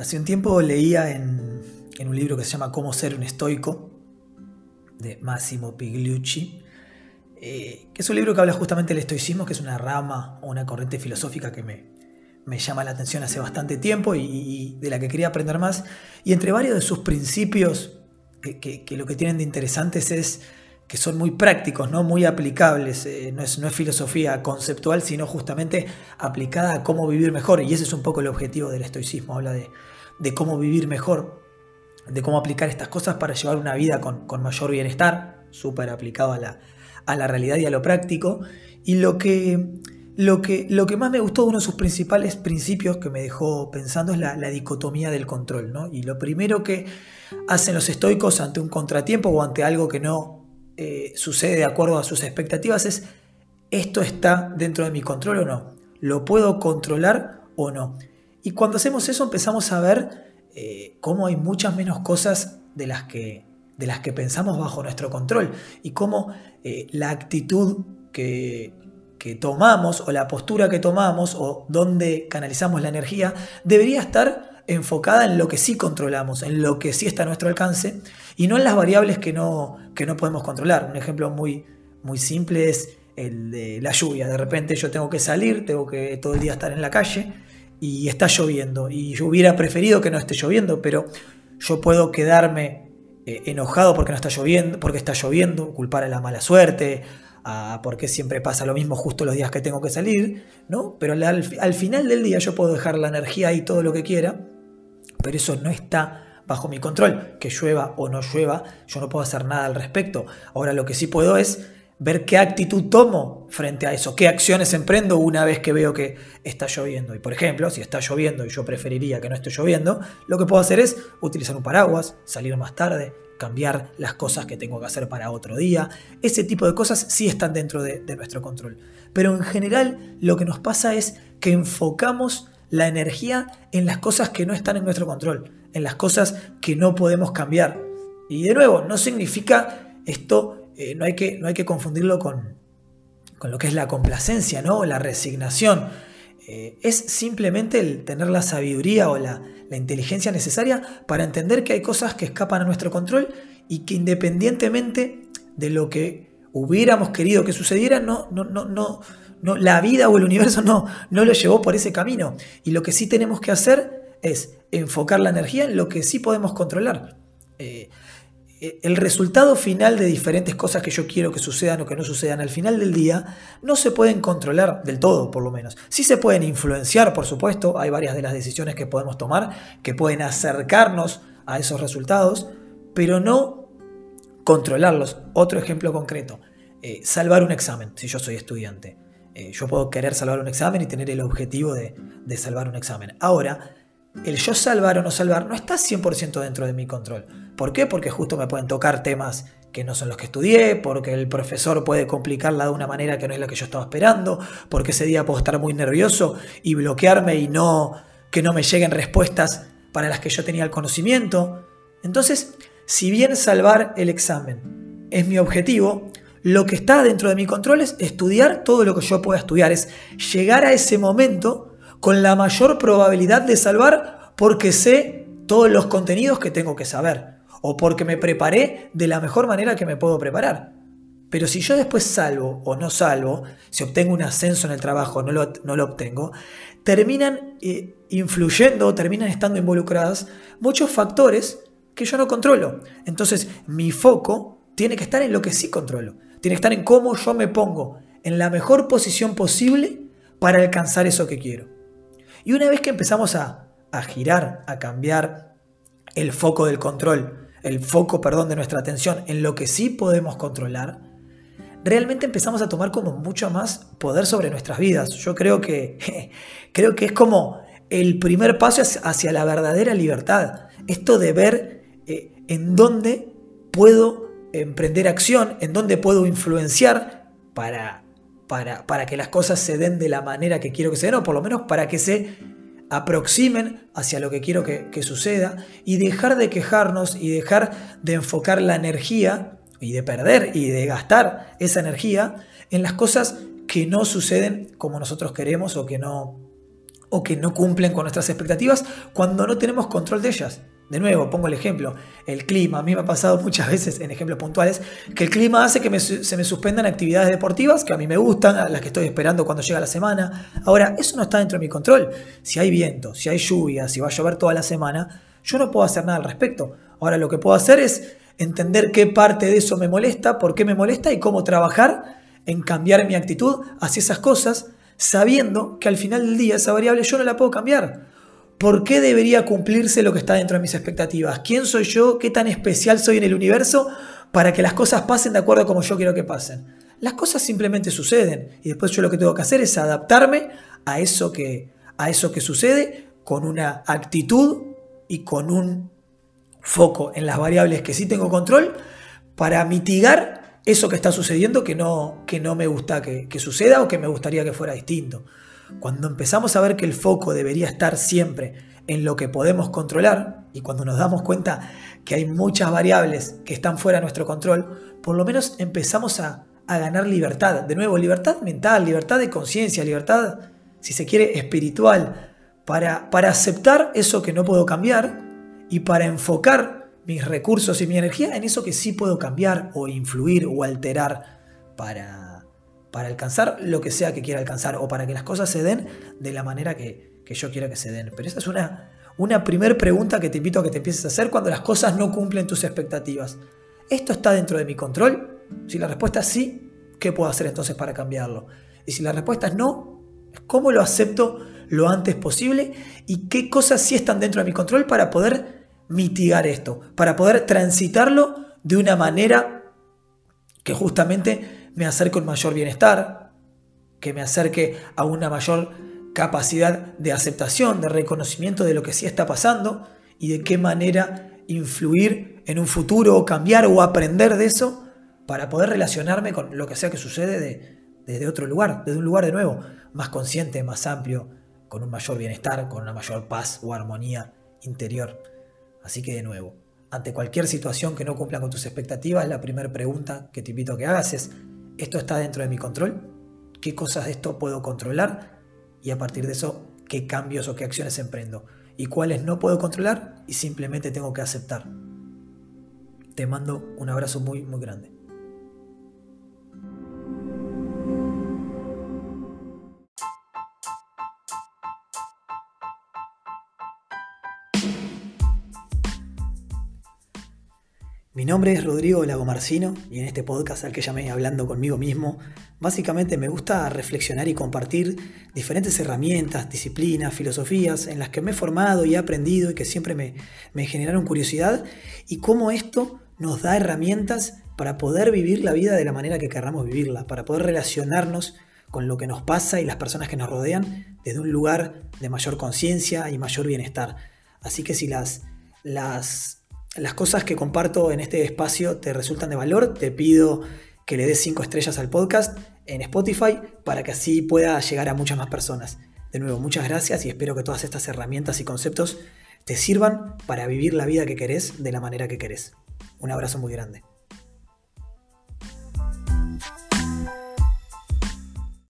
Hace un tiempo leía en, un libro que se llama Cómo ser un estoico, de Massimo Pigliucci, eh, que es un libro que habla justamente del estoicismo, que es una rama o una corriente filosófica que me, me llama la atención hace bastante tiempo y, de la que quería aprender más. Y entre varios de sus principios, que, lo que tienen de interesantes es que son muy prácticos, ¿no? muy aplicables. Eh, no, es, no es filosofía conceptual, sino justamente aplicada a cómo vivir mejor. Y ese es un poco el objetivo del estoicismo. Habla de, de cómo vivir mejor, de cómo aplicar estas cosas para llevar una vida con, mayor bienestar, súper aplicado a la, a la realidad y a lo práctico. Y lo que, lo que, lo que más me gustó, uno de sus principales principios que me dejó pensando es la, dicotomía del control. ¿no? Y lo primero que hacen los estoicos ante un contratiempo o ante algo que no eh, sucede de acuerdo a sus expectativas es, ¿esto está dentro de mi control o no? ¿Lo puedo controlar o no? Y cuando hacemos eso empezamos a ver eh, cómo hay muchas menos cosas de las que, de las que pensamos bajo nuestro control y cómo eh, la actitud que, que tomamos o la postura que tomamos o dónde canalizamos la energía debería estar enfocada en lo que sí controlamos, en lo que sí está a nuestro alcance y no en las variables que no, que no podemos controlar. Un ejemplo muy, muy simple es el de la lluvia. De repente yo tengo que salir, tengo que todo el día estar en la calle y está lloviendo. Y yo hubiera preferido que no esté lloviendo, pero yo puedo quedarme eh, enojado porque no está lloviendo, porque está lloviendo, culpar a la mala suerte, a por qué siempre pasa lo mismo justo los días que tengo que salir, ¿no? Pero al, al final del día yo puedo dejar la energía ahí todo lo que quiera, pero eso no está bajo mi control. Que llueva o no llueva, yo no puedo hacer nada al respecto. Ahora lo que sí puedo es ver qué actitud tomo frente a eso, qué acciones emprendo una vez que veo que está lloviendo. Y por ejemplo, si está lloviendo y yo preferiría que no esté lloviendo, lo que puedo hacer es utilizar un paraguas, salir más tarde, cambiar las cosas que tengo que hacer para otro día. Ese tipo de cosas sí están dentro de, de nuestro control. Pero en general lo que nos pasa es que enfocamos la energía en las cosas que no están en nuestro control, en las cosas que no podemos cambiar. Y de nuevo, no significa esto eh, no, hay que, no hay que confundirlo con, con, lo que es la complacencia, ¿no? la resignación. Eh, es simplemente el tener la sabiduría o la, inteligencia necesaria para entender que hay cosas que escapan a nuestro control y que independientemente de lo que hubiéramos querido que sucediera, no, no, no, no, no, la vida o el universo no, no lo llevó por ese camino. Y lo que sí tenemos que hacer es enfocar la energía en lo que sí podemos controlar. Eh, eh, el resultado final de diferentes cosas que yo quiero que sucedan o que no sucedan al final del día no se pueden controlar del todo, por lo menos. Sí se pueden influenciar, por supuesto, hay varias de las decisiones que podemos tomar que pueden acercarnos a esos resultados, pero no controlarlos. Otro ejemplo concreto, eh, salvar un examen, si yo soy estudiante. Eh, yo puedo querer salvar un examen y tener el objetivo de, de salvar un examen. Ahora, el yo salvar o no salvar no está 100% dentro de mi control. ¿Por qué? Porque justo me pueden tocar temas que no son los que estudié, porque el profesor puede complicarla de una manera que no es la que yo estaba esperando, porque ese día puedo estar muy nervioso y bloquearme y no que no me lleguen respuestas para las que yo tenía el conocimiento. Entonces, si bien salvar el examen es mi objetivo, lo que está dentro de mi control es estudiar todo lo que yo pueda estudiar, es llegar a ese momento con la mayor probabilidad de salvar porque sé todos los contenidos que tengo que saber o porque me preparé de la mejor manera que me puedo preparar. Pero si yo después salvo o no salvo, si obtengo un ascenso en el trabajo no lo, no lo obtengo, terminan eh, influyendo, terminan estando involucradas muchos factores que yo no controlo. Entonces mi foco tiene que estar en lo que sí controlo. Tiene que estar en cómo yo me pongo en la mejor posición posible para alcanzar eso que quiero. Y una vez que empezamos a, girar, a cambiar el foco del control, el foco, perdón, de nuestra atención en lo que sí podemos controlar, realmente empezamos a tomar como mucho más poder sobre nuestras vidas. Yo creo que, creo que es como el primer paso hacia la verdadera libertad. Esto de ver eh, en dónde puedo emprender acción, en dónde puedo influenciar para para, que las cosas se den de la manera que quiero que se den, o por lo menos para que se aproximen hacia lo que quiero que, suceda, y dejar de quejarnos y dejar de enfocar la energía y de perder y de gastar esa energía en las cosas que no suceden como nosotros queremos o que no, o que no cumplen con nuestras expectativas cuando no tenemos control de ellas. De nuevo, pongo el ejemplo, el clima. A mí me ha pasado muchas veces en ejemplos puntuales que el clima hace que se me suspendan actividades deportivas que a mí me gustan, a las que estoy esperando cuando llega la semana. Ahora, eso no está dentro de mi control. Si hay viento, si hay lluvia, si va a llover toda la semana, yo no puedo hacer nada al respecto. Ahora, lo que puedo hacer es entender qué parte de eso me molesta, por qué me molesta y cómo trabajar en cambiar mi actitud hacia esas cosas, sabiendo que al final del día esa variable yo no la puedo cambiar. ¿Por qué debería cumplirse lo que está dentro de mis expectativas? ¿Quién soy yo? ¿Qué tan especial soy en el universo para que las cosas pasen de acuerdo a como yo quiero que pasen? Las cosas simplemente suceden y después yo lo que tengo que hacer es adaptarme a eso que, a eso que sucede con una actitud y con un foco en las variables que sí tengo control para mitigar eso que está sucediendo que no, que no me gusta que, que suceda o que me gustaría que fuera distinto. Cuando empezamos a ver que el foco debería estar siempre en lo que podemos controlar y cuando nos damos cuenta que hay muchas variables que están fuera de nuestro control, por lo menos empezamos a, ganar libertad. De nuevo, libertad mental, libertad de conciencia, libertad, si se quiere, espiritual, para, para aceptar eso que no puedo cambiar y para enfocar mis recursos y mi energía en eso que sí puedo cambiar o influir o alterar para para alcanzar lo que sea que quiera alcanzar o para que las cosas se den de la manera que, yo quiera que se den. Pero esa es una, una primera pregunta que te invito a que te empieces a hacer cuando las cosas no cumplen tus expectativas. ¿Esto está dentro de mi control? Si la respuesta es sí, ¿qué puedo hacer entonces para cambiarlo? Y si la respuesta es no, ¿cómo lo acepto lo antes posible? ¿Y qué cosas sí están dentro de mi control para poder mitigar esto? Para poder transitarlo de una manera que justamente me acerque a un mayor bienestar, que me acerque a una mayor capacidad de aceptación, de reconocimiento de lo que sí está pasando y de qué manera influir en un futuro o cambiar o aprender de eso para poder relacionarme con lo que sea que sucede desde otro lugar, desde un lugar de nuevo, más consciente, más amplio, con un mayor bienestar, con una mayor paz o armonía interior. Así que de nuevo, ante cualquier situación que no cumpla con tus expectativas, la primera pregunta que te invito a que hagas es, ¿Esto está dentro de mi control? ¿Qué cosas de esto puedo controlar? Y a partir de eso, ¿qué cambios o qué acciones emprendo? ¿Y cuáles no puedo controlar? Y simplemente tengo que aceptar. Te mando un abrazo muy, muy grande. Nombre es Rodrigo Lagomarcino y en este podcast al que llamé Hablando conmigo mismo, básicamente me gusta reflexionar y compartir diferentes herramientas, disciplinas, filosofías en las que me he formado y he aprendido y que siempre me, generaron curiosidad y cómo esto nos da herramientas para poder vivir la vida de la manera que querramos vivirla, para poder relacionarnos con lo que nos pasa y las personas que nos rodean desde un lugar de mayor conciencia y mayor bienestar. Así que si las, las las cosas que comparto en este espacio te resultan de valor, te pido que le des 5 estrellas al podcast en Spotify para que así pueda llegar a muchas más personas. De nuevo, muchas gracias y espero que todas estas herramientas y conceptos te sirvan para vivir la vida que querés de la manera que querés. Un abrazo muy grande.